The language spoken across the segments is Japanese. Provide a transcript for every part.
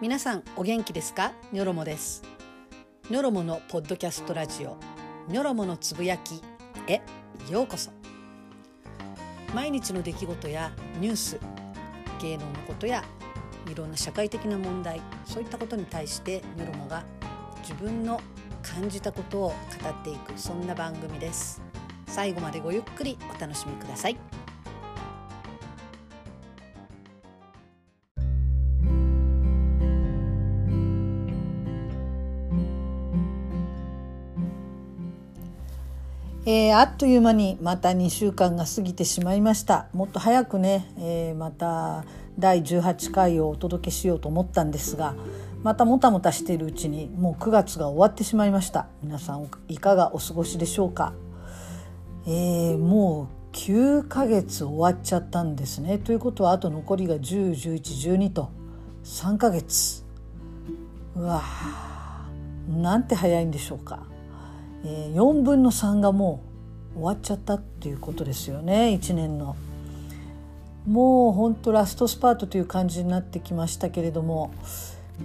皆さんお元気ですか？ニョロモです。ニョロモのポッドキャストラジオ。ニョロモのつぶやきへようこそ。毎日の出来事やニュース芸能のことやいろんな社会的な問題そういったことに対してニョロモが自分の感じたことを語っていくそんな番組です。最後までごゆっくりお楽しみください。えー、あっという間にまた2週間が過ぎてしまいました。もっと早くね、えー、また第18回をお届けしようと思ったんですがまたもたもたしているうちにもう9月が終わってしまいました。皆さんいかがお過ごしでしょうか、えー、もう9ヶ月終わっちゃったんですね。ということはあと残りが101112と3ヶ月。うわなんて早いんでしょうか。えー、4分の3がもう終わっちゃったっていうことですよね1年の。もうほんとラストスパートという感じになってきましたけれども、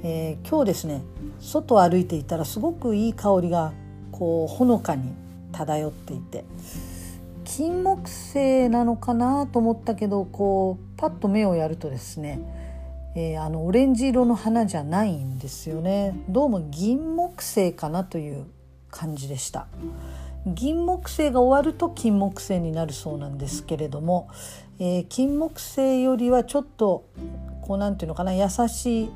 えー、今日ですね外を歩いていたらすごくいい香りがこうほのかに漂っていて金木犀なのかなと思ったけどこうパッと目をやるとですね、えー、あのオレンジ色の花じゃないんですよねどうも銀木犀かなという感じでした銀木犀が終わると金木犀になるそうなんですけれども、えー、金木犀よりはちょっとこうなんていうのかな優しい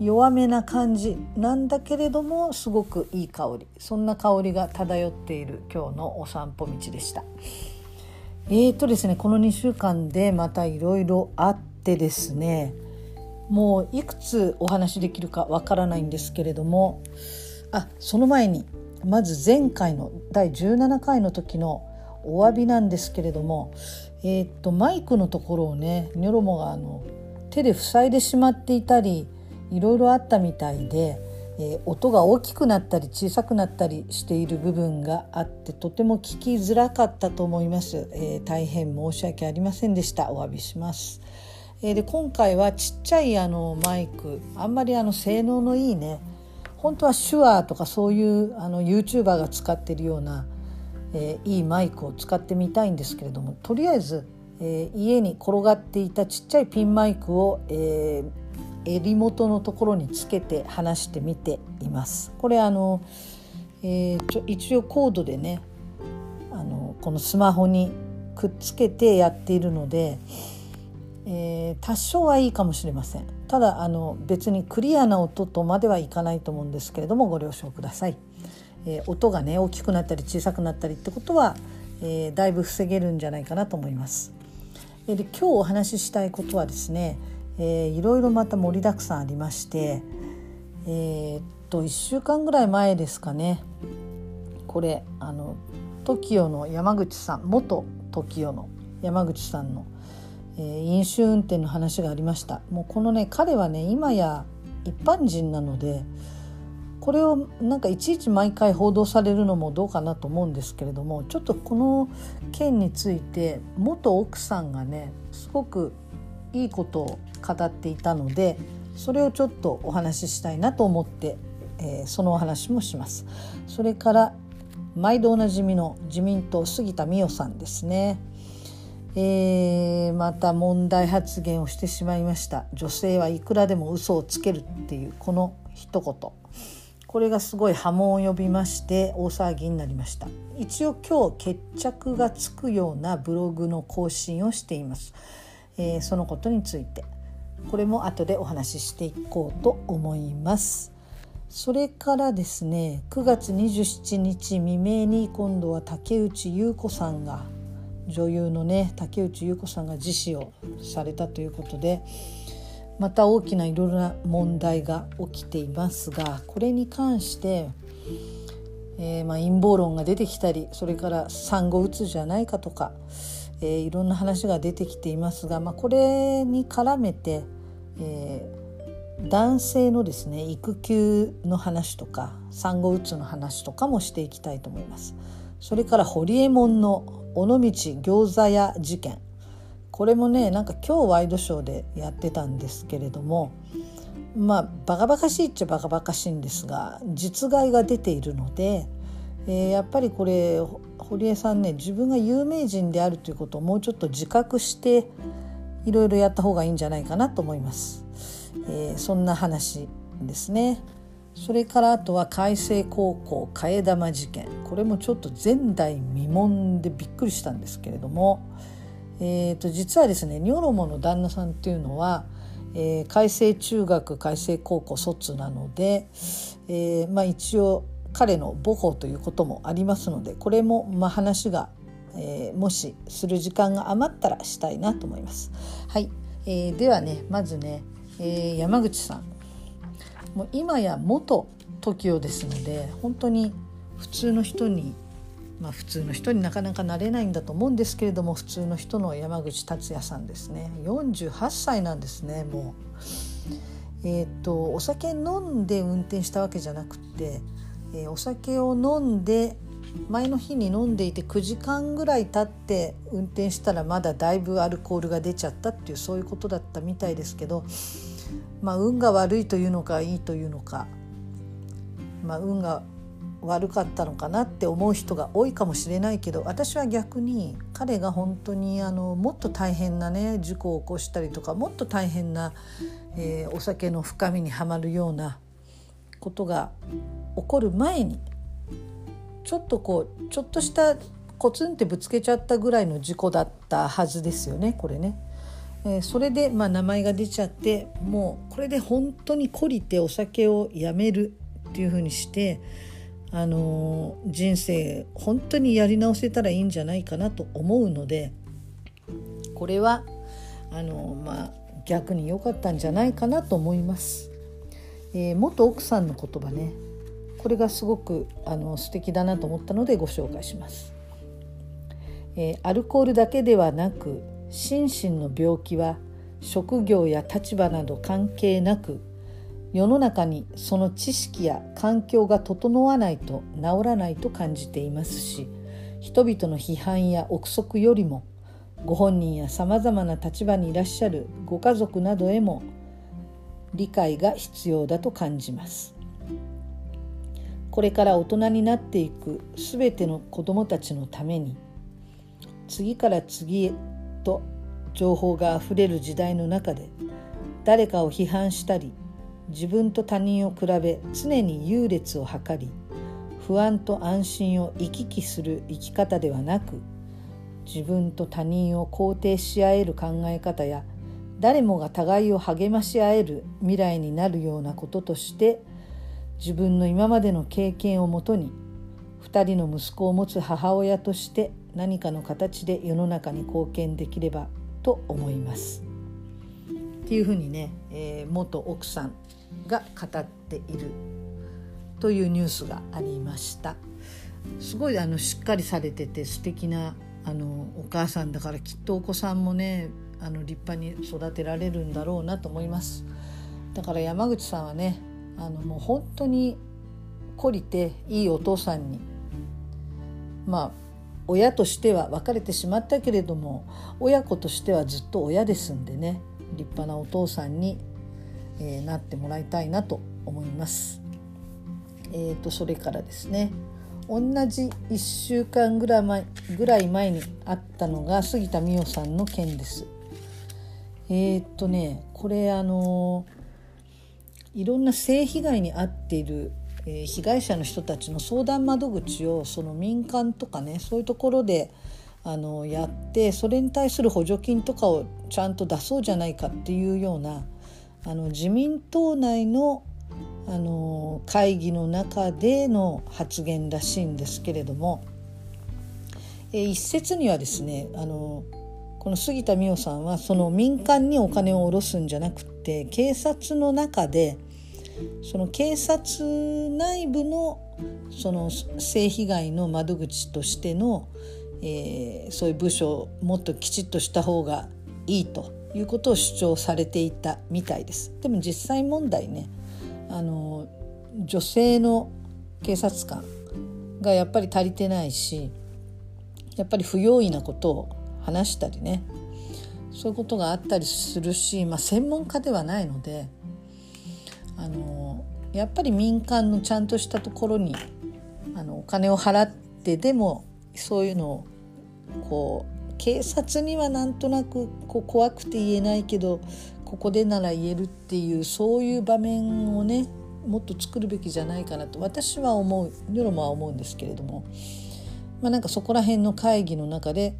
弱めな感じなんだけれどもすごくいい香りそんな香りが漂っている今日のお散歩道でした。えーとですねこの2週間でまたいろいろあってですねもういくつお話できるかわからないんですけれどもあその前にまず前回の第17回の時のお詫びなんですけれども、えー、っとマイクのところをねニョロモがあの手で塞いでしまっていたりいろいろあったみたいで、えー、音が大きくなったり小さくなったりしている部分があってとても聞きづらかったと思います、えー、大変申し訳ありませんでしたお詫びします。えで今回はちっちゃいあのマイクあんまりあの性能のいいね本当は手話とかそういうあの YouTuber が使ってるような、えー、いいマイクを使ってみたいんですけれどもとりあえず、えー、家に転がっていたちっちゃいピンマイクを、えー、襟元のところにつけて話してみています。これあの、えー、ちょ一応コードでねあのこのスマホにくっつけてやっているので、えー、多少はいいかもしれません。ただあの別にクリアな音とまではいかないと思うんですけれどもご了承ください。えー、音がね大きくなったり小さくなったりってことは、えー、だいぶ防げるんじゃないかなと思います。で今日お話ししたいことはですね、えー、いろいろまた盛りだくさんありまして、えー、っと1週間ぐらい前ですかねこれあの TOKIO の山口さん元 TOKIO の山口さんのえー、飲酒運転の話がありましたもうこのね彼はね今や一般人なのでこれをなんかいちいち毎回報道されるのもどうかなと思うんですけれどもちょっとこの件について元奥さんがねすごくいいことを語っていたのでそれをちょっとお話ししたいなと思って、えー、そのお話もします。それから毎度おなじみの自民党杉田水脈さんですね。えー、また問題発言をしてしまいました。女性はいくらでも嘘をつけるっていうこの一言。これがすごい波紋を呼びまして大騒ぎになりました。一応今日決着がつくようなブログの更新をしています、えー、そのことについて。これも後でお話ししていこうと思います。それからですね9月27日未明に今度は竹内優子さんが女優のね竹内優子さんが自死をされたということでまた大きないろいろな問題が起きていますがこれに関して、えー、まあ、陰謀論が出てきたりそれから産後うつじゃないかとか、えー、いろんな話が出てきていますが、まあ、これに絡めて、えー、男性のですね育休の話とか産後うつの話とかもしていきたいと思います。それからホリエモンの尾道餃子屋事件これもねなんか今日ワイドショーでやってたんですけれどもまあバカバカしいっちゃバカバカしいんですが実害が出ているので、えー、やっぱりこれ堀江さんね自分が有名人であるということをもうちょっと自覚していろいろやった方がいいんじゃないかなと思います。えー、そんな話ですね。それからあとは海星高校替え玉事件。これもちょっと前代未聞でびっくりしたんですけれども、えー、と実はですねニョロモの旦那さんっていうのは、えー、海星中学海星高校卒なので、えー、まあ、一応彼の母校ということもありますのでこれもまあ話が、えー、もしする時間が余ったらしたいなと思います。はい、えー、ではねまずね、えー、山口さん。もう今や元 TOKIO ですので本当に普通の人にまあ普通の人になかなかなれないんだと思うんですけれども普通の人の山口達也さんですね48歳なんですねもう。えーと、お酒飲んで運転したわけじゃなくてえー、お酒を飲んで前の日に飲んでいて9時間ぐらい経って運転したらまだだいぶアルコールが出ちゃったっていうそういうことだったみたいですけど、まあ、運が悪いというのかいいというのか、まあ、運が悪かったのかなって思う人が多いかもしれないけど私は逆に彼が本当にあのもっと大変なね事故を起こしたりとかもっと大変な、えー、お酒の深みにはまるようなことが起こる前にちょっとこうちょっとしたコツンってぶつけちゃったぐらいの事故だったはずですよねこれね。えー、それで、まあ、名前が出ちゃってもうこれで本当に懲りてお酒をやめるっていうふうにして、あのー、人生本当にやり直せたらいいんじゃないかなと思うのでこれはあのー、まあ逆に良かったんじゃないかなと思います。え、元奥さんの言葉ねこれがすごくあの素敵だなと思ったのでご紹介します。え、アルコールだけではなく心身の病気は職業や立場など関係なく世の中にその知識や環境が整わないと治らないと感じていますし人々の批判や憶測よりもご本人やさまざまな立場にいらっしゃるご家族などへも理解が必要だと感じます。これから大人になっていくすべての子どもたちのために次から次へと情報があふれる時代の中で誰かを批判したり自分と他人を比べ常に優劣を図り不安と安心を行き来する生き方ではなく自分と他人を肯定し合える考え方や誰もが互いを励まし合える未来になるようなこととして自分の今までの経験をもとに2人の息子を持つ母親として何かの形で世の中に貢献できればと思います。っていうふうにね、えー、元奥さんが語っているというニュースがありました。すごいあのしっかりされてて素敵なあのお母さんだからきっとお子さんもねあの立派に育てられるんだろうなと思います。だから山口さんはねあのもう本当に懲りていいお父さんにまあ親としては別れてしまったけれども親子としてはずっと親ですんでね立派なお父さんに、えー、なってもらいたいなと思います。えーと、それからですね同じ1週間ぐらい前ぐらい前にあったのが杉田美代さんの件です。えっ、とねこれあのいろんな性被害に遭っている、え、被害者の人たちの相談窓口をその民間とかねそういうところであのやってそれに対する補助金とかをちゃんと出そうじゃないかっていうようなあの自民党内のあの会議の中での発言らしいんですけれども、えー、一説にはですねあのこの杉田水脈さんはその民間にお金を下ろすんじゃなくて警察の中でその警察内部のその性被害の窓口としての、えー、そういう部署をもっときちっとした方がいいということを主張されていたみたいです。でも実際問題ねあの女性の警察官がやっぱり足りてないしやっぱり不用意なことを話したりねそういうことがあったりするし、まあ、専門家ではないのであのやっぱり民間のちゃんとしたところにあのお金を払ってでもそういうのをこう警察にはなんとなくこう怖くて言えないけどここでなら言えるっていうそういう場面をねもっと作るべきじゃないかなと私は思う世論は思うんですけれども、まあ、なんかそこら辺の会議の中で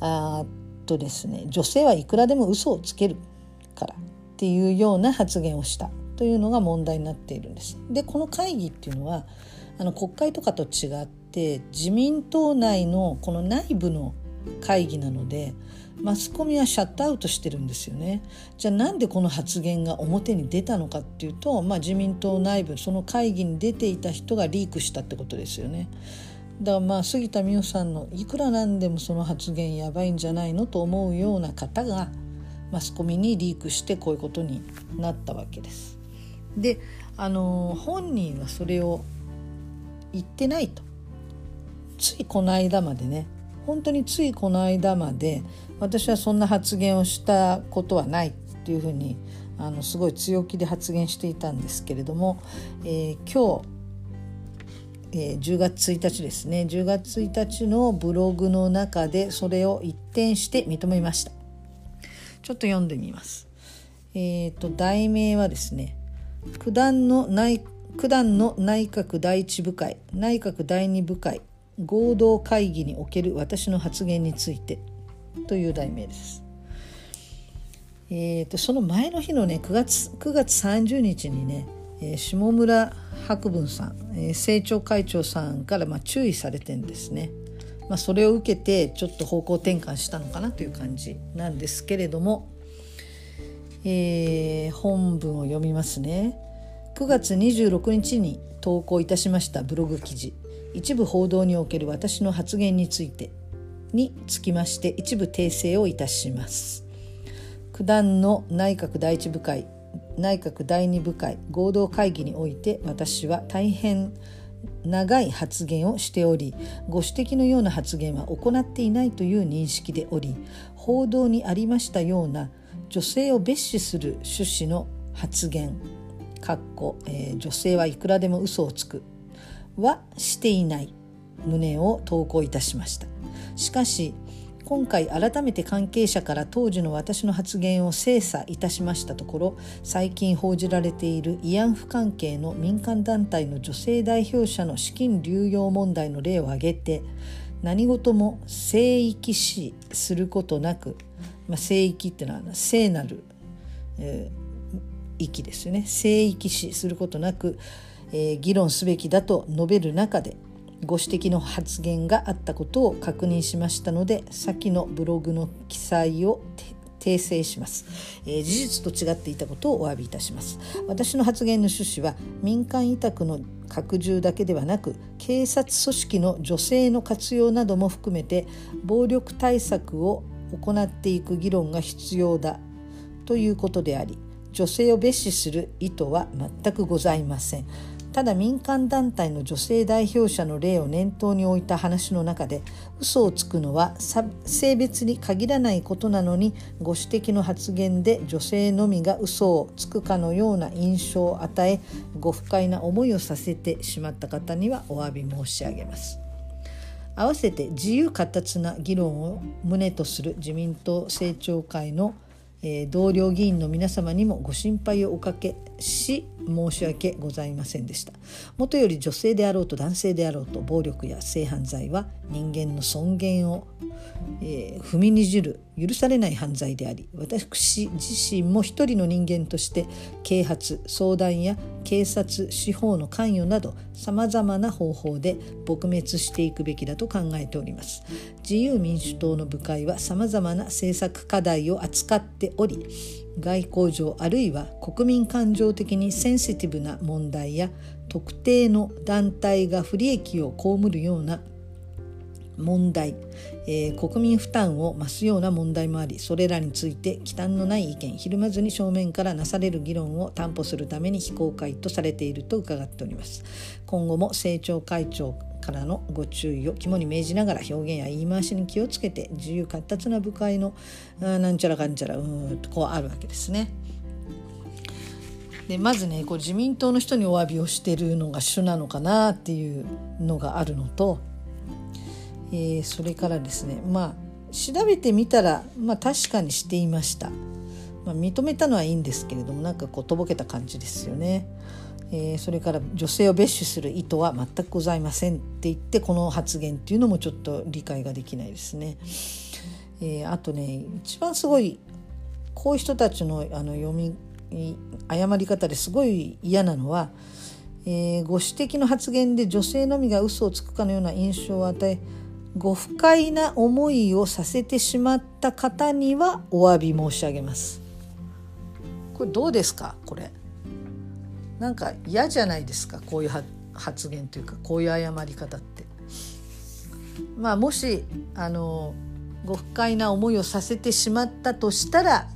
あっとですね女性はいくらでも嘘をつけるから。っていうような発言をしたというのが問題になっているんです。でこの会議っていうのはあの国会とかと違って自民党内のこの内部の会議なのでマスコミはシャットアウトしてるんですよねじゃあなんでこの発言が表に出たのかっていうと、まあ、自民党内部その会議に出ていた人がリークしたってことですよねだからまあ杉田水脈さんのいくらなんでもその発言やばいんじゃないのと思うような方がマスコミにリークしてこういうことになったわけです。であの本人はそれを言ってないと。ついこの間までね。本当についこの間まで私はそんな発言をしたことはないっていうふうにあのすごい強気で発言していたんですけれども、えー、今日えー、10月1日ですね。10月1日のブログの中でそれを一転して認めました。ちょっと読んでみますえっ、ー、と題名はですね九段の内九段の内閣第一部会内閣第二部会合同会議における私の発言についてという題名です。えーと、その前の日のね9月 ,9 月30日にね、えー、下村博文さん、えー、政調会長さんからまあ注意されてんですね。まあ、それを受けてちょっと方向転換したのかなという感じなんですけれども、えー、本文を読みますね。9月26日に投稿いたしましたブログ記事一部報道における私の発言についてにつきまして一部訂正をいたします。九段の内閣第一部会内閣第二部会合同会議において私は大変長い発言をしておりご指摘のような発言は行っていないという認識でおり報道にありましたような女性を蔑視する趣旨の発言かっこ、えー、女性はいくらでも嘘をつくはしていない旨を投稿いたしました。しかし今回改めて関係者から当時の私の発言を精査いたしましたところ最近報じられている慰安婦関係の民間団体の女性代表者の資金流用問題の例を挙げて何事も聖域視することなく、まあ、聖域っていうのは聖なる、えー、域ですよね。聖域視することなく、えー、議論すべきだと述べる中でご指摘の発言があったことを確認しましたので先のブログの記載を訂正します、えー、事実と違っていたことをお詫びいたします。私の発言の趣旨は民間委託の拡充だけではなく警察組織の女性の活用なども含めて暴力対策を行っていく議論が必要だということであり女性を蔑視する意図は全くございません。ただ民間団体の女性代表者の例を念頭に置いた話の中で嘘をつくのは性別に限らないことなのにご指摘の発言で女性のみが嘘をつくかのような印象を与えご不快な思いをさせてしまった方にはお詫び申し上げます。合わせて自由闊達な議論を旨とする自民党政調会の、同僚議員の皆様にもご心配をおかけし申し訳ございませんでした。もとより女性であろうと男性であろうと暴力や性犯罪は人間の尊厳を、えー、踏みにじる許されない犯罪であり私自身も一人の人間として啓発相談や警察司法の関与などさまざまな方法で撲滅していくべきだと考えております。自由民主党の部会はさまざまな政策課題を扱っており外交上あるいは国民感情的にセンシティブな問題や特定の団体が不利益を被るような問題、えー、国民負担を増すような問題もありそれらについて忌憚のない意見ひるまずに正面からなされる議論を担保するために非公開とされていると伺っております今後も政調会長からのご注意を肝に銘じながら表現や言い回しに気をつけて自由闊達な部会のなんちゃらかんちゃらうんとこうあるわけですね。でまずねこう自民党の人にお詫びをしてるのが主なのかなっていうのがあるのと、えー、それからですねまあ調べてみたら、まあ、確かにしていました、まあ、認めたのはいいんですけれどもなんかこうとぼけた感じですよね。えー、それから女性を蔑視する意図は全くございませんって言ってこの発言っていうのもちょっと理解ができないですね。えー、あとね一番すごいこういう人たちのあの読み誤り方ですごい嫌なのは、えー、ご指摘の発言で女性のみが嘘をつくかのような印象を与えご不快な思いをさせてしまった方にはお詫び申し上げます。これどうですか？これ。なんか嫌じゃないですか？こういう発言というかこういう誤り方って。まあもしあのご不快な思いをさせてしまったとしたら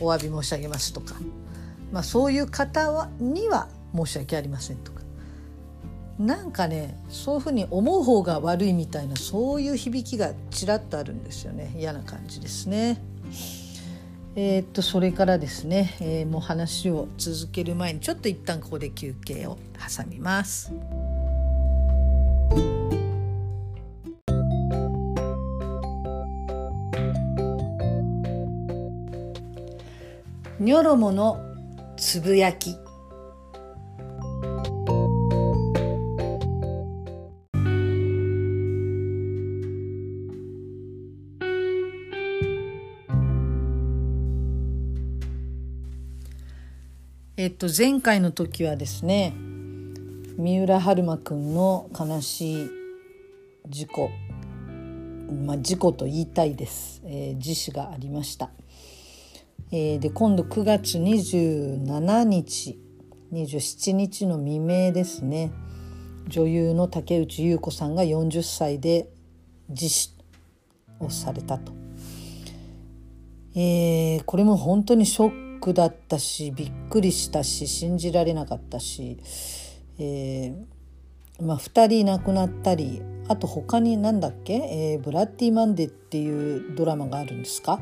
お詫び申し上げますとか、まあ、そういう方はには申し訳ありませんとか。なんかねそういうふうに思う方が悪いみたいなそういう響きがちらっとあるんですよね嫌な感じですね。えー、っとそれからですね、えー、もう話を続ける前にちょっと一旦ここで休憩を挟みます。ニョロモのつぶやきえっと前回の時はですね三浦春馬くんの悲しい事故まあ事故と言いたいです、えー、自死がありました。えー、で今度9月27日27日の未明ですね女優の竹内優子さんが40歳で自死をされたと、えー、これも本当にショックだったしびっくりしたし信じられなかったし、えー、まあ、2人亡くなったりあと他に何だっけ、えー、ブラッディ・マンデっていうドラマがあるんですか？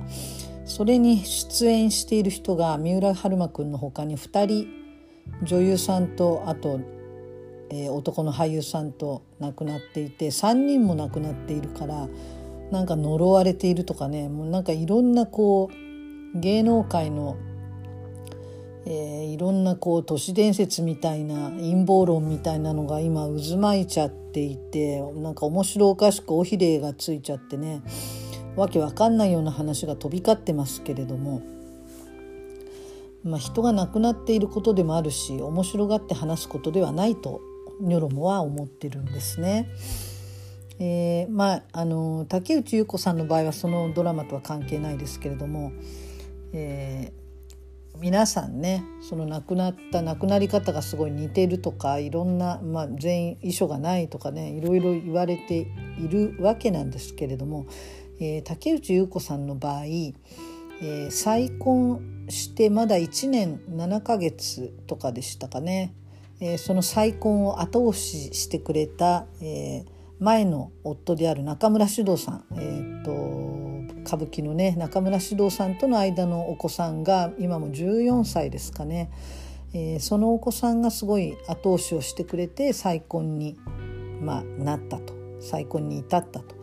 それに出演している人が三浦春馬くんの他に2人女優さんとあと、えー、男の俳優さんと亡くなっていて3人も亡くなっているからなんか呪われているとかねもうなんかいろんなこう芸能界の、えー、いろんなこう都市伝説みたいな陰謀論みたいなのが今渦巻いちゃっていてなんか面白おかしく尾ひれがついちゃってねわけわかんないような話が飛び交ってますけれども、まあ、人が亡くなっていることでもあるし面白がって話すことではないとニョロモは思ってるんですね。えー、まああの竹内優子さんの場合はそのドラマとは関係ないですけれども、えー、皆さんねその亡くなった亡くなり方がすごい似てるとかいろんな、まあ、全員遺書がないとかねいろいろ言われているわけなんですけれどもえー、竹内優子さんの場合、えー、再婚してまだ1年7ヶ月とかでしたかね、えー、その再婚を後押ししてくれた、え、前の夫である中村獅童さん、えーと、歌舞伎のね中村獅童さんとの間のお子さんが今も14歳ですかね、えー、そのお子さんがすごい後押しをしてくれて再婚に、まあ、なったと。再婚に至ったと。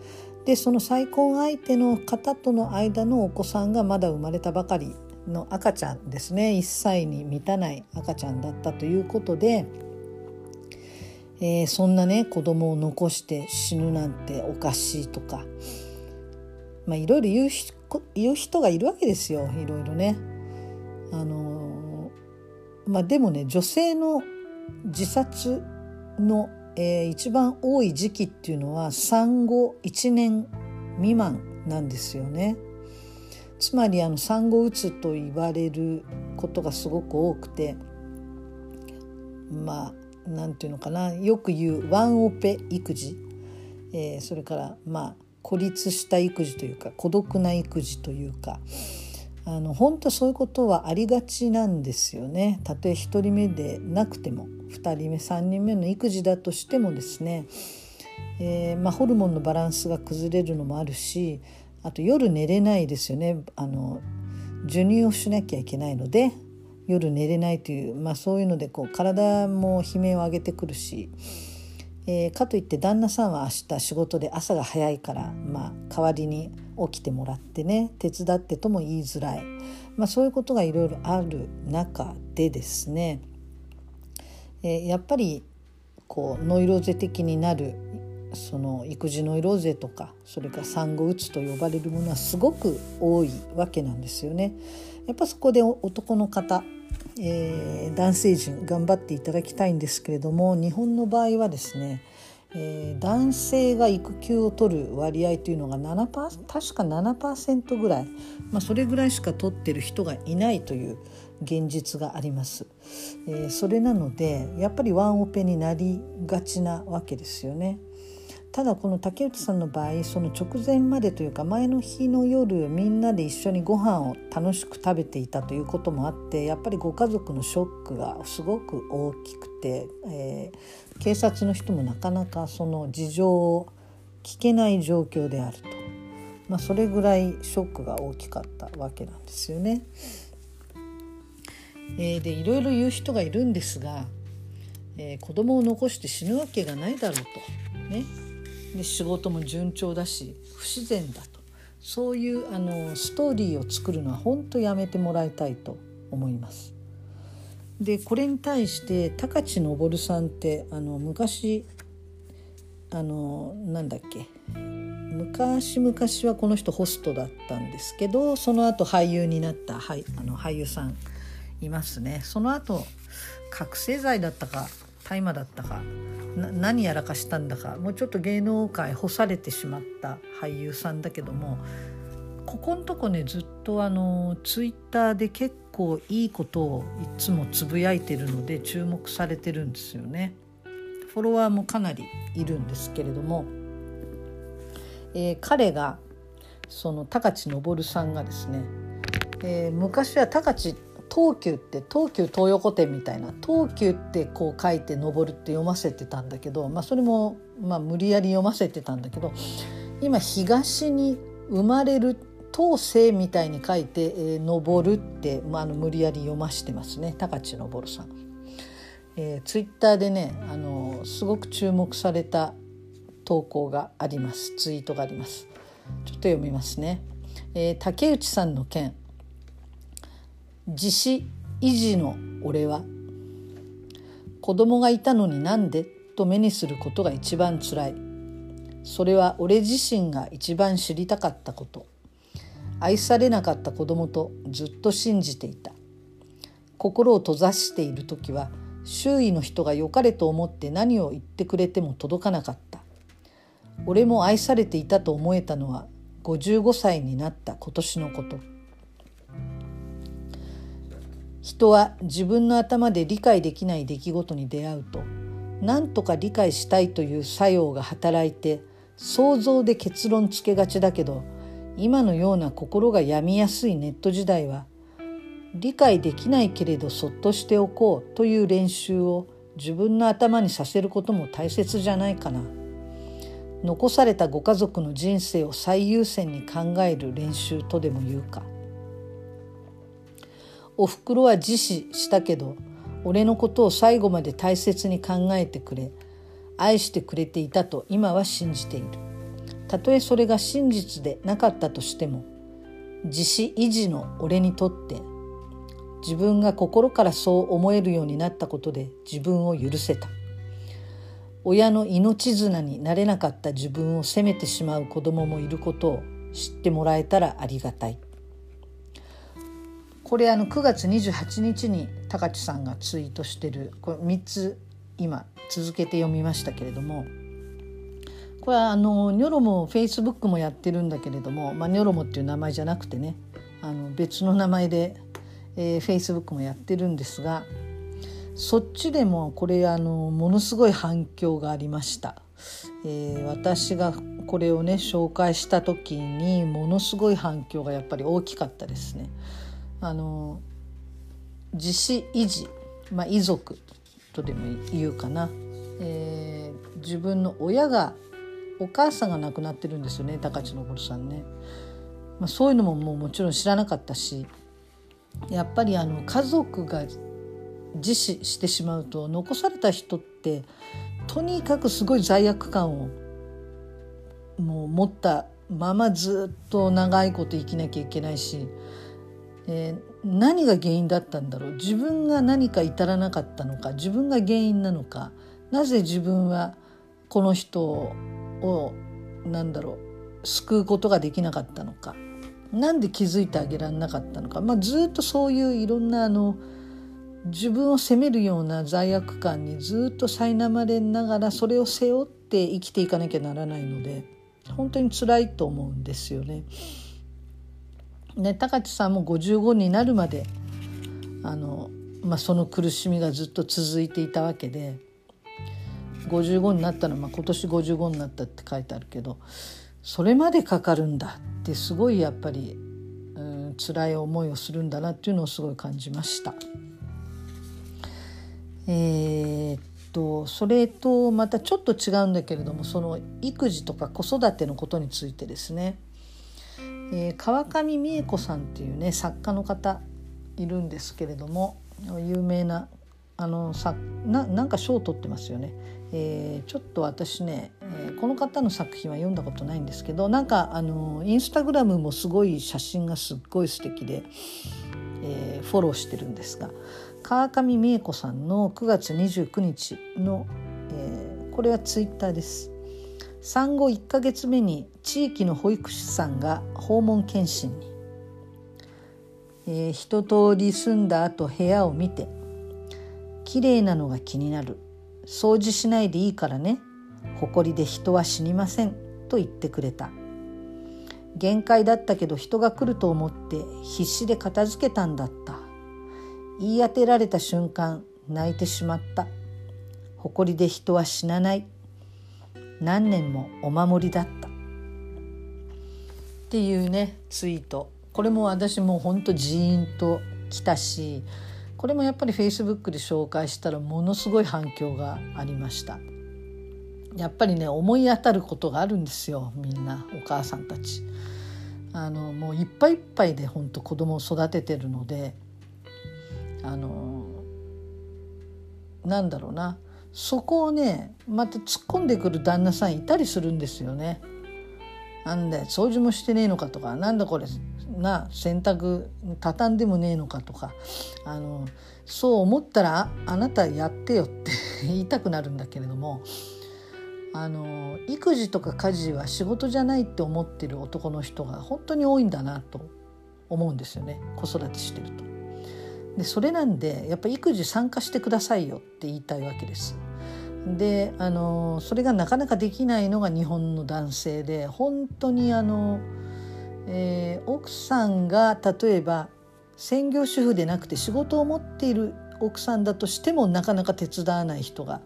でその再婚相手の方との間のお子さんがまだ生まれたばかりの赤ちゃんですね。1歳に満たない赤ちゃんだったということで、えー、そんなね子供を残して死ぬなんておかしいとか、まあ、いろいろ言う言う人がいるわけですよいろいろね。あの、まあ、でもね女性の自殺のえー、一番多い時期っていうのは産後1年未満なんですよね。つまりあの産後うつと言われることがすごく多くてまあなんていうのかなよく言うワンオペ育児、えー、それからまあ孤立した育児というか孤独な育児というかあの本当そういうことはありがちなんですよね。たとえ1人目でなくても2人目3人目の育児だとしてもですね、えー、まあ、ホルモンのバランスが崩れるのもあるしあと夜寝れないですよね。あの授乳をしなきゃいけないので、夜寝れないという、まあ、そういうのでこう体も悲鳴を上げてくるし、えー、かといって旦那さんは明日仕事で朝が早いから、まあ、代わりに起きてもらってね手伝ってとも言いづらい、まあ、そういうことがいろいろある中でですね、えー、やっぱりこうノイローゼ的になるその育児ノイローゼとかそれから産後うつと呼ばれるものはすごく多いわけなんですよね。やっぱそこで男の方、えー、男性陣頑張っていただきたいんですけれども日本の場合はですね、えー、男性が育休を取る割合というのが7%確か7%ぐらい、まあ、それぐらいしか取ってる人がいないという現実があります、えー、それなのでやっぱりワンオペになりがちなわけですよね。ただこの竹内さんの場合その直前までというか前の日の夜みんなで一緒にご飯を楽しく食べていたということもあってやっぱりご家族のショックがすごく大きくて、えー、警察の人もなかなかその事情を聞けない状況であると、まあ、それぐらいショックが大きかったわけなんですよね。えー、でいろいろ言う人がいるんですが、えー、子供を残して死ぬわけがないだろうと。ね。で仕事も順調だし不自然だとそういうあのストーリーを作るのは本当やめてもらいたいと思います。でこれに対して高知昇さんってあの昔あのなんだっけ昔々はこの人ホストだったんですけどその後俳優になった俳あの俳優さんいますねその後覚醒剤だったか大麻だったか。何やらかしたんだか。もうちょっと芸能界干されてしまった俳優さんだけどもここのとこねずっとあのツイッターで結構いいことをいつもつぶやいてるので注目されてるんですよね。フォロワーもかなりいるんですけれども、えー、彼がその高知昇さんがですね、えー、昔は高知東急って東急東横店みたいな東急ってこう書いて登るって読ませてたんだけど、まあ、それもまあ無理やり読ませてたんだけど今東に生まれる東西みたいに書いて「えー、登る」って、まあ、あの無理やり読ましてますね高知昇さん。えー、ツイッターでねあのすごく注目された投稿がありますツイートがあります。ちょっと読みますね、えー、竹内さんの件。自死維持の俺は子供がいたのになんでと目にすることが一番つらい。それは俺自身が一番知りたかったこと。愛されなかった子供とずっと信じていた。心を閉ざしている時は周囲の人が良かれと思って何を言ってくれても届かなかった。俺も愛されていたと思えたのは55歳になった今年のこと。人は自分の頭で理解できない出来事に出会うと何とか理解したいという作用が働いて想像で結論つけがちだけど今のような心が病みやすいネット時代は理解できないけれどそっとしておこうという練習を自分の頭にさせることも大切じゃないかな。残されたご家族の人生を最優先に考える練習とでも言うか。おふくろは自死したけど俺のことを最後まで大切に考えてくれ愛してくれていたと今は信じているたとえそれが真実でなかったとしても自死維持の俺にとって自分が心からそう思えるようになったことで自分を許せた親の命綱になれなかった自分を責めてしまう子供もいることを知ってもらえたらありがたい。これあの9月28日に高知さんがツイートしてるこれ3つ今続けて読みましたけれどもこれはあのニョロもフェイスブックもやってるんだけれども、まあ、ニョロモっていう名前じゃなくてねあの別の名前で、えー、フェイスブックもやってるんですがそっちでもこれあのものすごい反響がありました。えー、私がこれをね紹介した時にものすごい反響がやっぱり大きかったですね。あの自死維持、まあ、遺族とでも言うかな、えー、自分の親がお母さんが亡くなってるんですよね高知昇さんね、まあ、そういうのももうもちろん知らなかったしやっぱりあの家族が自死してしまうと残された人ってとにかくすごい罪悪感をもう持ったままずっと長いこと生きなきゃいけないし、えー、何が原因だったんだろう？自分が何か至らなかったのか？自分が原因なのか？なぜ自分はこの人を何だろう？救うことができなかったのか？なんで気づいてあげられなかったのか、まあ、ずっとそういういろんなあの自分を責めるような罪悪感にずっと苛まれながらそれを背負って生きていかなきゃならないので本当に辛いと思うんですよね。ね高知さんも55になるまであの、まあ、その苦しみがずっと続いていたわけで55になったのは、まあ、今年55になったって書いてあるけどそれまでかかるんだってすごいやっぱり、うん、辛い思いをするんだなっていうのをすごい感じました。えー、っとそれとまたちょっと違うんだけれどもその育児とか子育てのことについてですね、えー、川上美恵子さんっていうね作家の方いるんですけれども有名なあのさななんか賞を取ってますよね。えー、ちょっと私ね、えー、この方の作品は読んだことないんですけどなんかあのインスタグラムもすごい写真がすっごい素敵で、えー、フォローしてるんですが川上美恵子さんの9月29日の、えー、これはツイッターです。産後1ヶ月目に地域の保育士さんが訪問検診に、えー、一通り住んだ後部屋を見て綺麗なのが気になる。掃除しないでいいからね。埃で人は死にません。と言ってくれた。限界だったけど人が来ると思って必死で片付けたんだった。言い当てられた瞬間泣いてしまった。誇りで人は死なない。何年もお守りだった。っていうねツイート。これも私も本当ジーンときたしこれもやっぱりフェイスブックで紹介したらものすごい反響がありました。やっぱりね思い当たることがあるんですよみんなお母さんたち。あのもういっぱいいっぱいで本当子供を育ててるのであのなんだろうな。そこをねまた突っ込んでくる旦那さんいたりするんですよね。なんで掃除もしてねえのかとかなんだこれな洗濯畳んでもねえのかとかあのそう思ったらあなたやってよって 言いたくなるんだけれどもあの育児とか家事は仕事じゃないって思ってる男の人が本当に多いんだなと思うんですよね子育てしてると。でそれなんでやっぱ育児参加してくださいよって言いたいわけです。であのそれがなかなかできないのが日本の男性で本当にあの、えー、奥さんが例えば専業主婦でなくて仕事を持っている奥さんだとしてもなかなか手伝わない人が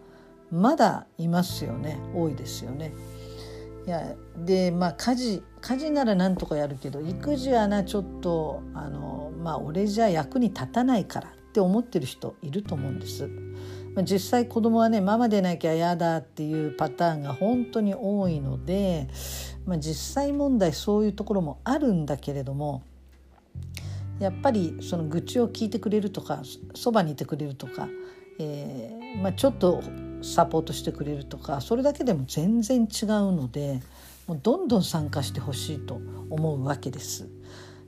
まだいますよね多いですよね。いやでまあ家事家事ならなんとかやるけど育児はなちょっとあのまあ俺じゃ役に立たないからって思ってる人いると思うんです。ま、実際子供はねママでなきゃ嫌だっていうパターンが本当に多いので、まあ、実際問題そういうところもあるんだけれどもやっぱりその愚痴を聞いてくれるとかそばにいてくれるとか、えーまあ、ちょっとサポートしてくれるとかそれだけでも全然違うのでもうどんどん参加してほしいと思うわけです。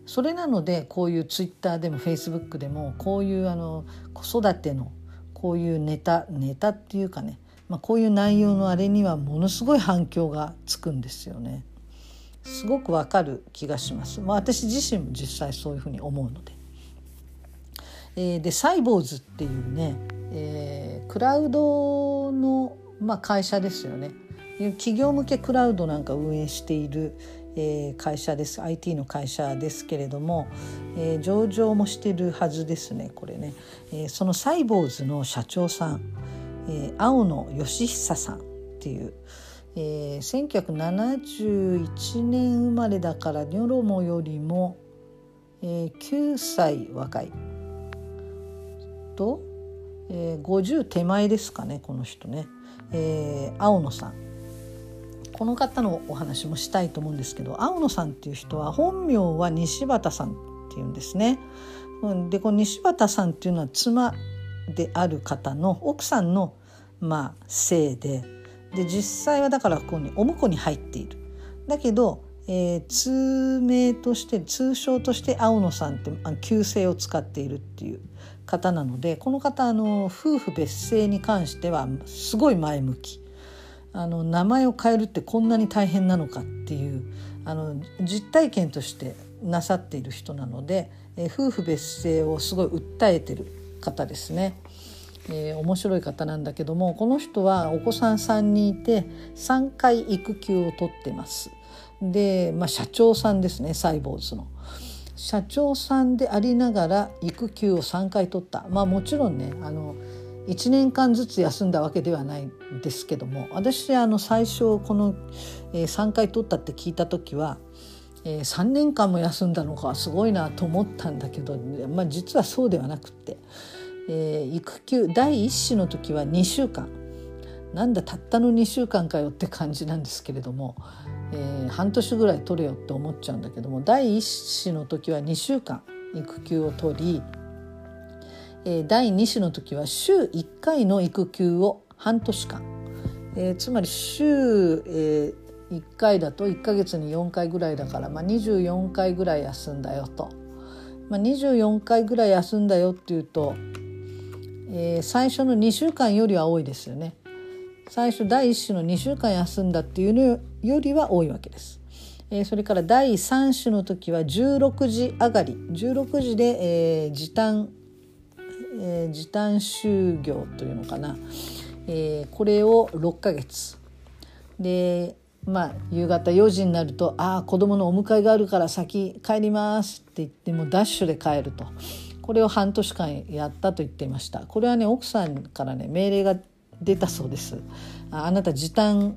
それなのでこういうツイッターでもフェイスブックでもこういうあの子育てのこういうネタネタっていうかね、まあ、こういう内容のあれにはものすごい反響がつくんですよね。すごくわかる気がします。まあ、私自身も実際そういうふうに思うので。えー、でサイボーズっていうね、えー、クラウドの、まあ、会社ですよね。企業向けクラウドなんか運営している、会社です。IT の会社ですけれども、上場もしてるはずですねこれね、そのサイボーズの社長さん、青野義久さんっていう、えー、1971年生まれだからニョロモよりも、えー、9歳若い。と、えー、50手前ですかねこの人ね、青野さん。この方のお話もしたいと思うんですけど青野さんっていう人は本名は西畑さんっていうんですね。でこの西畑さんっていうのは妻である方の奥さんのまあ姓でで実際はだからここにお婿に入っている。だけど、えー、通名として通称として青野さんって旧姓を使っているっていう方なのでこの方あの夫婦別姓に関してはすごい前向き。あの名前を変えるってこんなに大変なのかっていうあの実体験としてなさっている人なので、え、夫婦別姓をすごい訴えてる方ですね。えー、面白い方なんだけどもこの人はお子さん3人いて3回育休を取ってます。で、まあ、社長さんですねサイボーズの。社長さんでありながら育休を3回取ったまあもちろんねあの1年間ずつ休んだわけではないんですけども私あの最初この、えー、3回取ったって聞いた時は、えー、3年間も休んだのかすごいなと思ったんだけど、まあ、実はそうではなくって。えー、育休第一子の時は2週間なんだたったの2週間かよって感じなんですけれども、えー、半年ぐらい取れよって思っちゃうんだけども第一子の時は2週間育休を取り、えー、第2子の時は週1回の育休を半年間、えー、つまり週、えー、1回だと1ヶ月に4回ぐらいだから、まあ、24回ぐらい休んだよと。まあ、24回ぐらい休んだよっていうとえー、最初の2週間よりは多いですよね。最初第1子の2週間休んだっていうのよりは多いわけです。えー、それから第3子の時は16時上がり16時で、えー、時短、えー、時短就業というのかな、えー、これを6ヶ月。でまあ夕方4時になると「ああ子供のお迎えがあるから先帰ります」って言ってもダッシュで帰ると。これを半年間やったと言っていました。これはね奥さんからね命令が出たそうです。あなた時短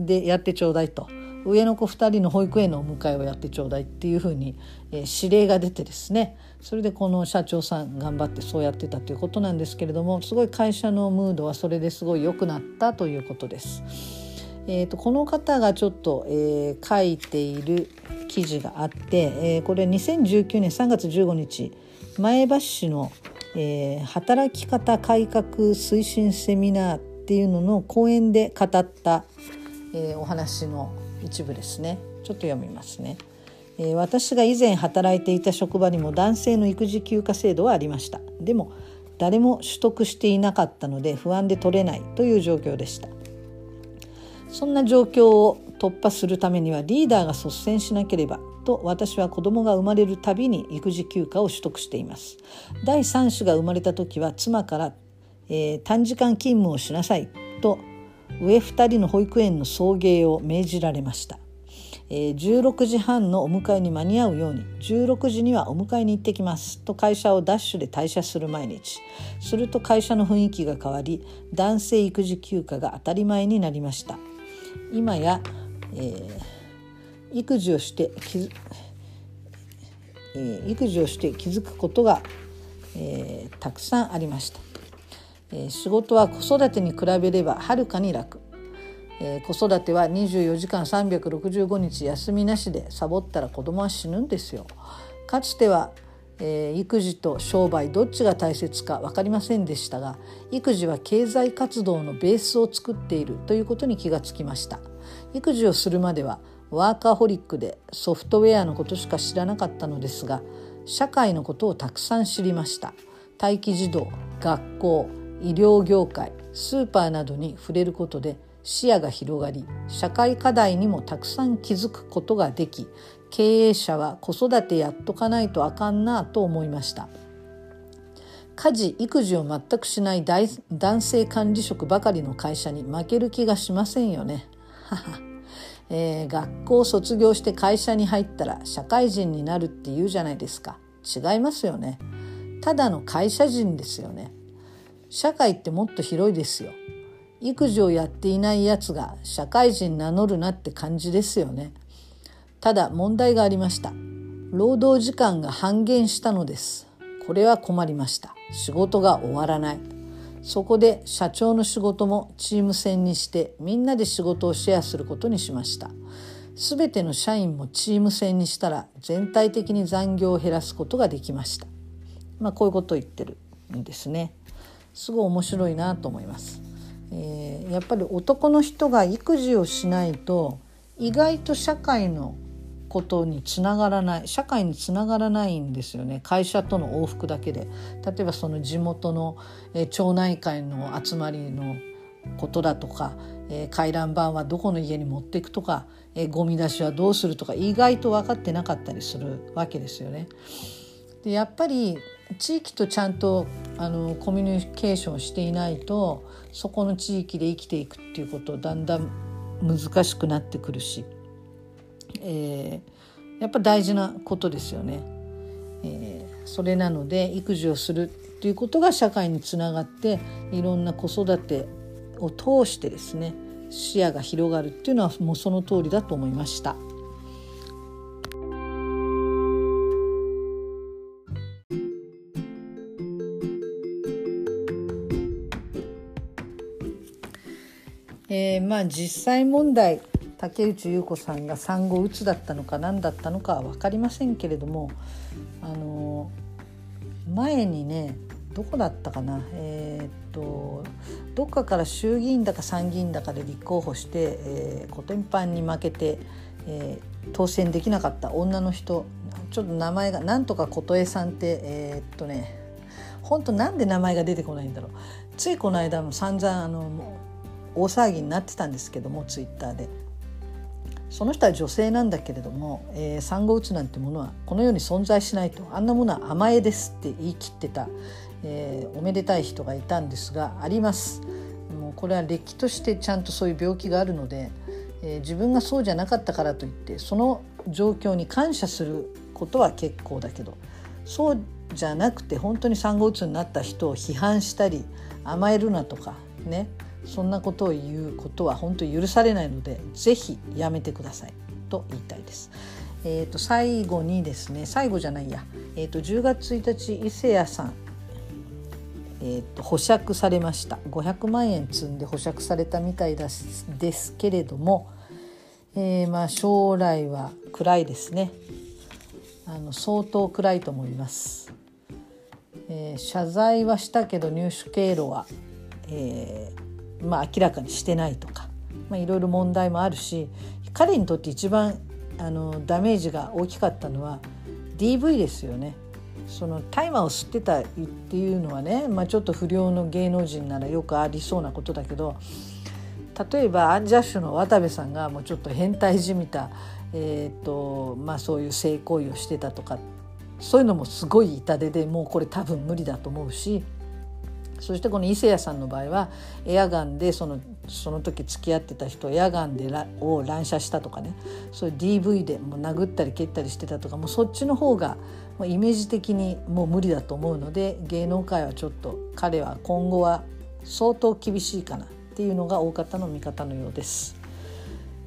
でやってちょうだいと。上の子2人の保育園のお迎えをやってちょうだいっていうふうに、えー、指令が出てですね。それでこの社長さん頑張ってそうやってたということなんですけれどもすごい会社のムードはそれですごい良くなったということです。えーと、この方がちょっと、えー、書いている記事があって、えー、これ2019年3月15日前橋市の、えー、働き方改革推進セミナーっていうのの講演で語った、えー、お話の一部ですねちょっと読みますね、えー、私が以前働いていた職場にも男性の育児休暇制度はありました。でも誰も取得していなかったので不安で取れないという状況でした。そんな状況を突破するためにはリーダーが率先しなければと私は子供が生まれるたびに育児休暇を取得しています。第3子が生まれた時は妻から、えー、短時間勤務をしなさいと上2人の保育園の送迎を命じられました、えー、16時半のお迎えに間に合うように16時にはお迎えに行ってきます。と会社をダッシュで退社する毎日。すると会社の雰囲気が変わり男性育児休暇が当たり前になりました。今や、えー育児をして気え、育児をして気づくことが、えー、たくさんありました、えー、仕事は子育てに比べればはるかに楽、え子育ては24時間365日休みなしでサボったら子供は死ぬんですよ。かつては、え育児と商売どっちが大切か分かりませんでしたが育児は経済活動のベースを作っているということに気がつきました。育児をするまではワーカーホリックでソフトウェアのことしか知らなかったのですが社会のことをたくさん知りました。待機児童学校医療業界スーパーなどに触れることで視野が広がり社会課題にもたくさん気づくことができ経営者は子育てやっとかないとあかんなと思いました。家事育児を全くしない男性管理職ばかりの会社に負ける気がしませんよね。えー、学校卒業して会社に入ったら社会人になるって言うじゃないですか。違いますよね。ただの会社人ですよね。社会ってもっと広いですよ。育児をやっていないやつが社会人名乗るなって感じですよねただ問題がありました労働時間が半減したのですこれは困りました仕事が終わらないそこで社長の仕事もチーム戦にしてみんなで仕事をシェアすることにしました。すべての社員もチーム戦にしたら全体的に残業を減らすことができました。まあ、こういうことを言ってるんですね。すごい面白いなと思います。えー、やっぱり男の人が育児をしないと意外と社会のことにつながらない社会につながらないんですよね会社との往復だけで例えばその地元の、えー、町内会の集まりのことだとか、えー、回覧板はどこの家に持っていくとか、えー、ゴミ出しはどうするとか意外と分かってなかったりするわけですよね。でやっぱり地域とちゃんとあのコミュニケーションしていないとそこの地域で生きていくっていうことだんだん難しくなってくるし、えー、やっぱ大事なことですよね。えー、それなので育児をするっていうことが社会につながっていろんな子育てを通してですね視野が広がるっていうのはもうその通りだと思いました。まあ実際問題竹内優子さんが産後うつだったのか何だったのかは分かりませんけれどもあの前にねどこだったかなえー、っとどっかから衆議院だか参議院だかで立候補して、えー、コテンパンに負けて、えー、当選できなかった女の人ちょっと名前がなんとか琴恵さんってえー、っとね本当なんで名前が出てこないんだろう。ついこの間も散々あの大騒ぎになってたんですけどもツイッターで。その人は女性なんだけれども、えー、産後うつなんてものはこの世に存在しないと。あんなものは甘えですって言い切ってた、えー、おめでたい人がいたんですがあります。もうこれはれっきとしてちゃんとそういう病気があるので、えー、自分がそうじゃなかったからといってその状況に感謝することは結構だけど。そうじゃなくて本当に産後うつになった人を批判したり甘えるなとかね。そんなことを言うことは本当に許されないのでぜひやめてください。と言いたいです。えー、と最後にですね最後じゃないや、えー、と10月1日伊勢谷さん、えー、と保釈されました。500万円積んで保釈されたみたいですですけれども、えー、まあ将来は暗いですね。あの相当暗いと思います、えー、謝罪はしたけど入手経路は、えー、まあ、明らかにしてないとか、まあ、いろいろ問題もあるし彼にとって一番あのダメージが大きかったのは DV ですよね。その大麻を吸ってたっていうのはね、まあ、ちょっと不良の芸能人ならよくありそうなことだけど例えばアンジャッシュの渡部さんがもうちょっと変態じみた、えーとまあ、そういう性行為をしてたとかそういうのもすごい痛手でもうこれ多分無理だと思うしそしてこの伊勢谷さんの場合はエアガンでそのその時付き合ってた人エアガンでを乱射したとかねそういう DV でもう殴ったり蹴ったりしてたとかもうそっちの方がもうイメージ的にもう無理だと思うので芸能界はちょっと彼は今後は相当厳しいかなっていうのが大方の見方のようです。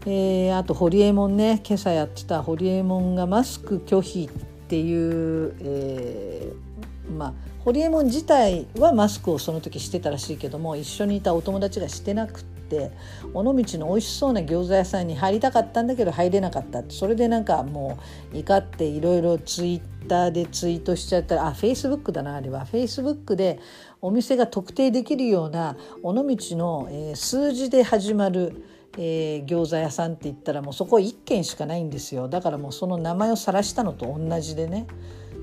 えー、あと堀エモ門ね今朝やってた堀エモ門がマスク拒否っていう、えー、まあホリエモン自体はマスクをその時してたらしいけども一緒にいたお友達がしてなくって尾道の美味しそうな餃子屋さんに入りたかったんだけど入れなかった。それでなんかもう怒っていろいろツイッターでツイートしちゃったらあフェイスブックだなあれは。フェイスブックでお店が特定できるような尾道の、えー、数字で始まるえー、餃子屋さんって言ったらもうそこ1軒しかないんですよ。だからもうその名前を晒したのと同じでね。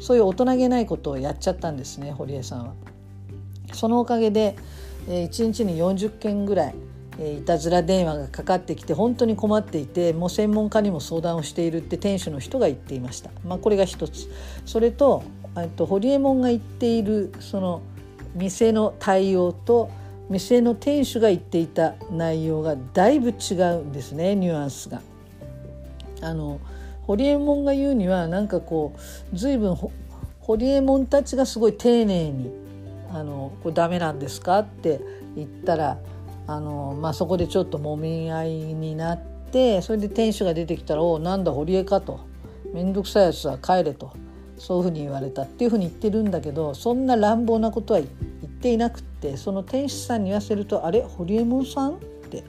そういう大人げないことをやっちゃったんですね堀江さんは。そのおかげで、えー、1日に40件ぐらい、えー、いたずら電話がかかってきて本当に困っていてもう専門家にも相談をしているって店主の人が言っていました。まあ、これが一つそれとと堀江門が言っているその店の対応と店の店主が言っていた内容がだいぶ違うんですねニュアンスが。あの堀エモ門が言うにはなんかこう随分堀エモ門たちがすごい丁寧に「あのこれダメなんですか?」って言ったらあの、まあ、そこでちょっともみ合いになってそれで店主が出てきたら「おなんだ堀江か」と「面倒くさいやつは帰れ」とそういうふうに言われたっていうふうに言ってるんだけどそんな乱暴なことは言っていなくってその店主さんに言わせると「あれ堀エモ門さん?」って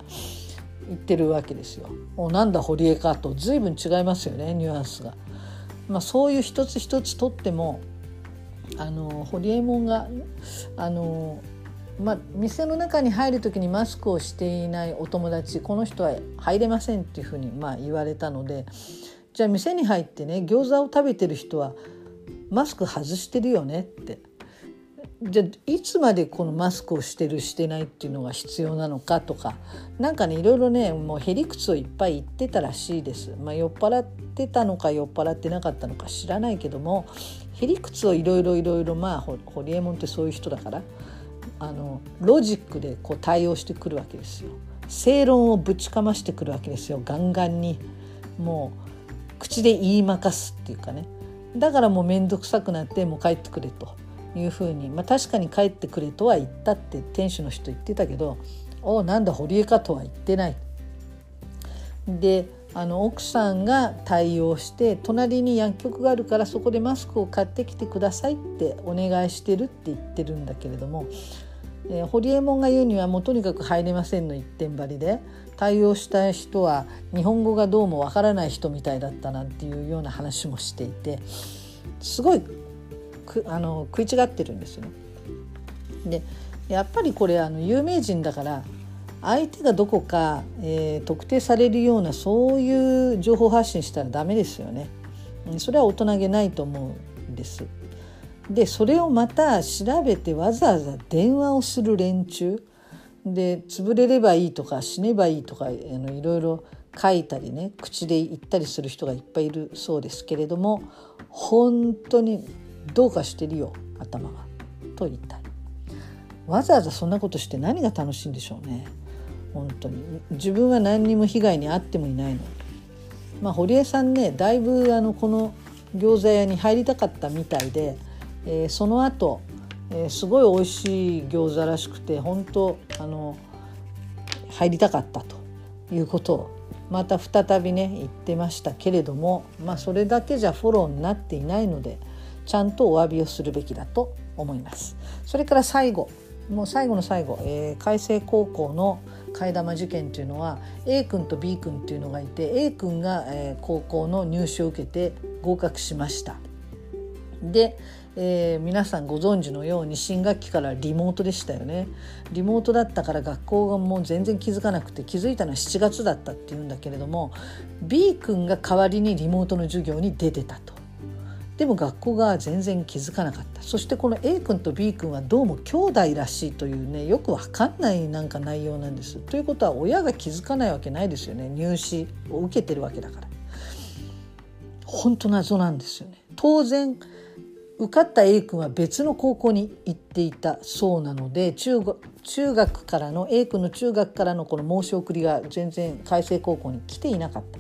言ってるわけですよ。おなんだ堀江かと随分違いますよねニュアンスが。まあ、そういう一つ一つとってもあのホリエモンがあのまあ、店の中に入る時にマスクをしていないお友達この人は入れませんっていうふうにまあ言われたのでじゃあ店に入ってね餃子を食べてる人はマスク外してるよねってじゃいつまでこのマスクをしてるしてないっていうのが必要なのかとか何かねいろいろねもうへりくつをいっぱい言ってたらしいです。まあ、酔っ払ってたのか酔っ払ってなかったのか知らないけどもへりくつをいろいろいろいろまあ堀江門ってそういう人だからあのロジックでこう対応してくるわけですよ。正論をぶちかましてくるわけですよガンガンにもう口で言いまかすっていうかねだからもう面倒くさくなってもう帰ってくれというふうに、まあ、確かに帰ってくれとは言ったって店主の人言ってたけど「おおなんだ堀江か」とは言ってない。であの奥さんが対応して隣に薬局があるからそこでマスクを買ってきてくださいってお願いしてるって言ってるんだけれども、えー、堀江門が言うにはもうとにかく入れませんの一点張りで対応した人は日本語がどうもわからない人みたいだったなんていうような話もしていてすごいあの食い違ってるんですよね。でやっぱりこれあの有名人だから相手がどこか、えー、特定されるようなそういう情報発信したらダメですよね。それは大人げないと思うんです。でそれをまた調べてわざわざ電話をする連中で潰れればいいとか死ねばいいとかあのいろいろ書いたりね口で言ったりする人がいっぱいいるそうですけれども本当にどうかしてるよ頭が。と言いたいわざわざそんなことして何が楽しいんでしょうね。本当に。自分は何にも被害に遭ってもいないのまあ堀江さんねだいぶあのこの餃子屋に入りたかったみたいで、えー、その後、えー、すごい美味しい餃子らしくて本当あの入りたかったということをまた再びね言ってましたけれどもまあそれだけじゃフォローになっていないのでちゃんとお詫びをするべきだと思います。それから最後もう最後の最後、えー、海星高校の替え玉受験というのは A 君と B 君っていうのがいて A 君が、えー、高校の入試を受けて合格しました。で、えー、皆さんご存知のように新学期からリモートでしたよねリモートだったから学校がもう全然気づかなくて気づいたのは7月だったっていうんだけれども B 君が代わりにリモートの授業に出てたとでも学校が全然気づかなかったそしてこの A 君と B 君はどうも兄弟らしいというねよくわかんないなんか内容なんです。ということは親が気づかないわけないですよね入試を受けてるわけだから。本当謎なんですよね。当然受かった A 君は別の高校に行っていたそうなので中中学からの A 君の中学からのこの申し送りが全然開成高校に来ていなかった。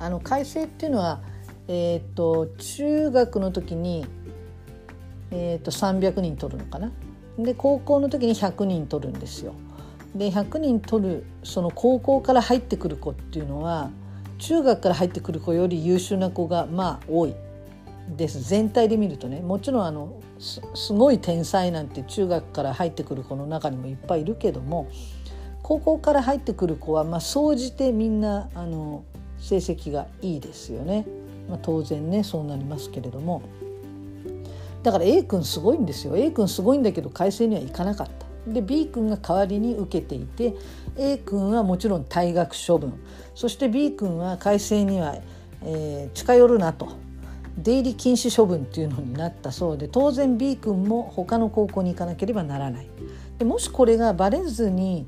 あの改正っていうのはえーと、中学の時に、えーと、300人取るのかなで高校の時に100人取るんですよ。で100人取るその高校から入ってくる子っていうのは中学から入ってくる子より優秀な子がまあ多いです全体で見るとねもちろんあのすごい天才なんて中学から入ってくる子の中にもいっぱいいるけども高校から入ってくる子はまあ総じてみんなあの成績がいいですよね。まあ、当然ねそうなりますけれどもだから A 君すごいんですよ A 君すごいんだけど改正には行かなかった。で B 君が代わりに受けていて A 君はもちろん退学処分そして B 君は改正には、えー、近寄るなと出入り禁止処分っていうのになったそうで当然 B 君も他の高校に行かなければならない。でもしこれがバレずに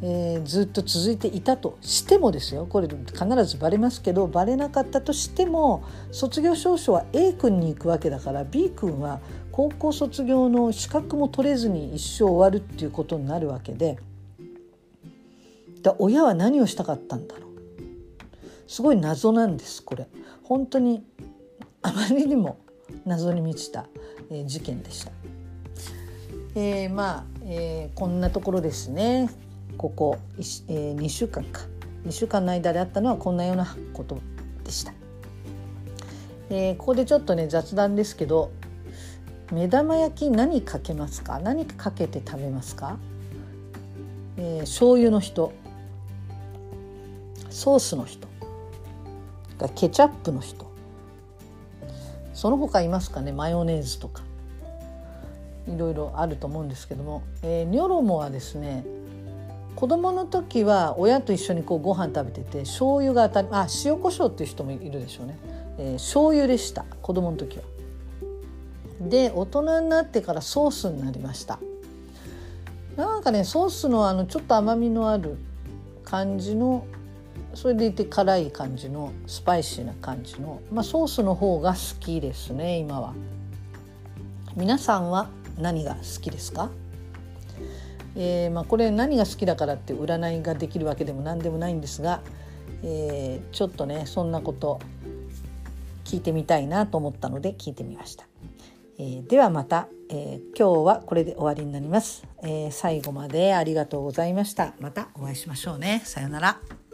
えー、ずっと続いていたとしてもですよ。これ必ずバレますけどバレなかったとしても卒業証書は A 君に行くわけだから B 君は高校卒業の資格も取れずに一生終わるっていうことになるわけでだ親は何をしたかったんだろう。すごい謎なんですこれ。本当にあまりにも謎に満ちた、えー、事件でした。えー、まあ、えー、こんなところですね。ここ、えー、2週間か。2週間の間であったのはこんなようなことでした。えー、ここでちょっとね雑談ですけど目玉焼き何かけますか？何かけて食べますか、えー、醤油の人ソースの人ケチャップの人その他いますかね？マヨネーズとか。いろいろあると思うんですけども、えー、ニョロモはですね子供の時は親と一緒にこうご飯食べてて醤油が当たりあ塩コショウっていう人もいるでしょうね、えー、醤油でした。子供の時は。で大人になってからソースになりました。なんかねソースのあのちょっと甘みのある感じのそれでいて辛い感じのスパイシーな感じの、まあ、ソースの方が好きですね今は。皆さんは何が好きですか？えー、まあ、これ何が好きだからって占いができるわけでも何でもないんですが、えー、ちょっとねそんなこと聞いてみたいなと思ったので聞いてみました。えー、ではまた、え今日はこれで終わりになります、え最後までありがとうございました。またお会いしましょうね。さようなら。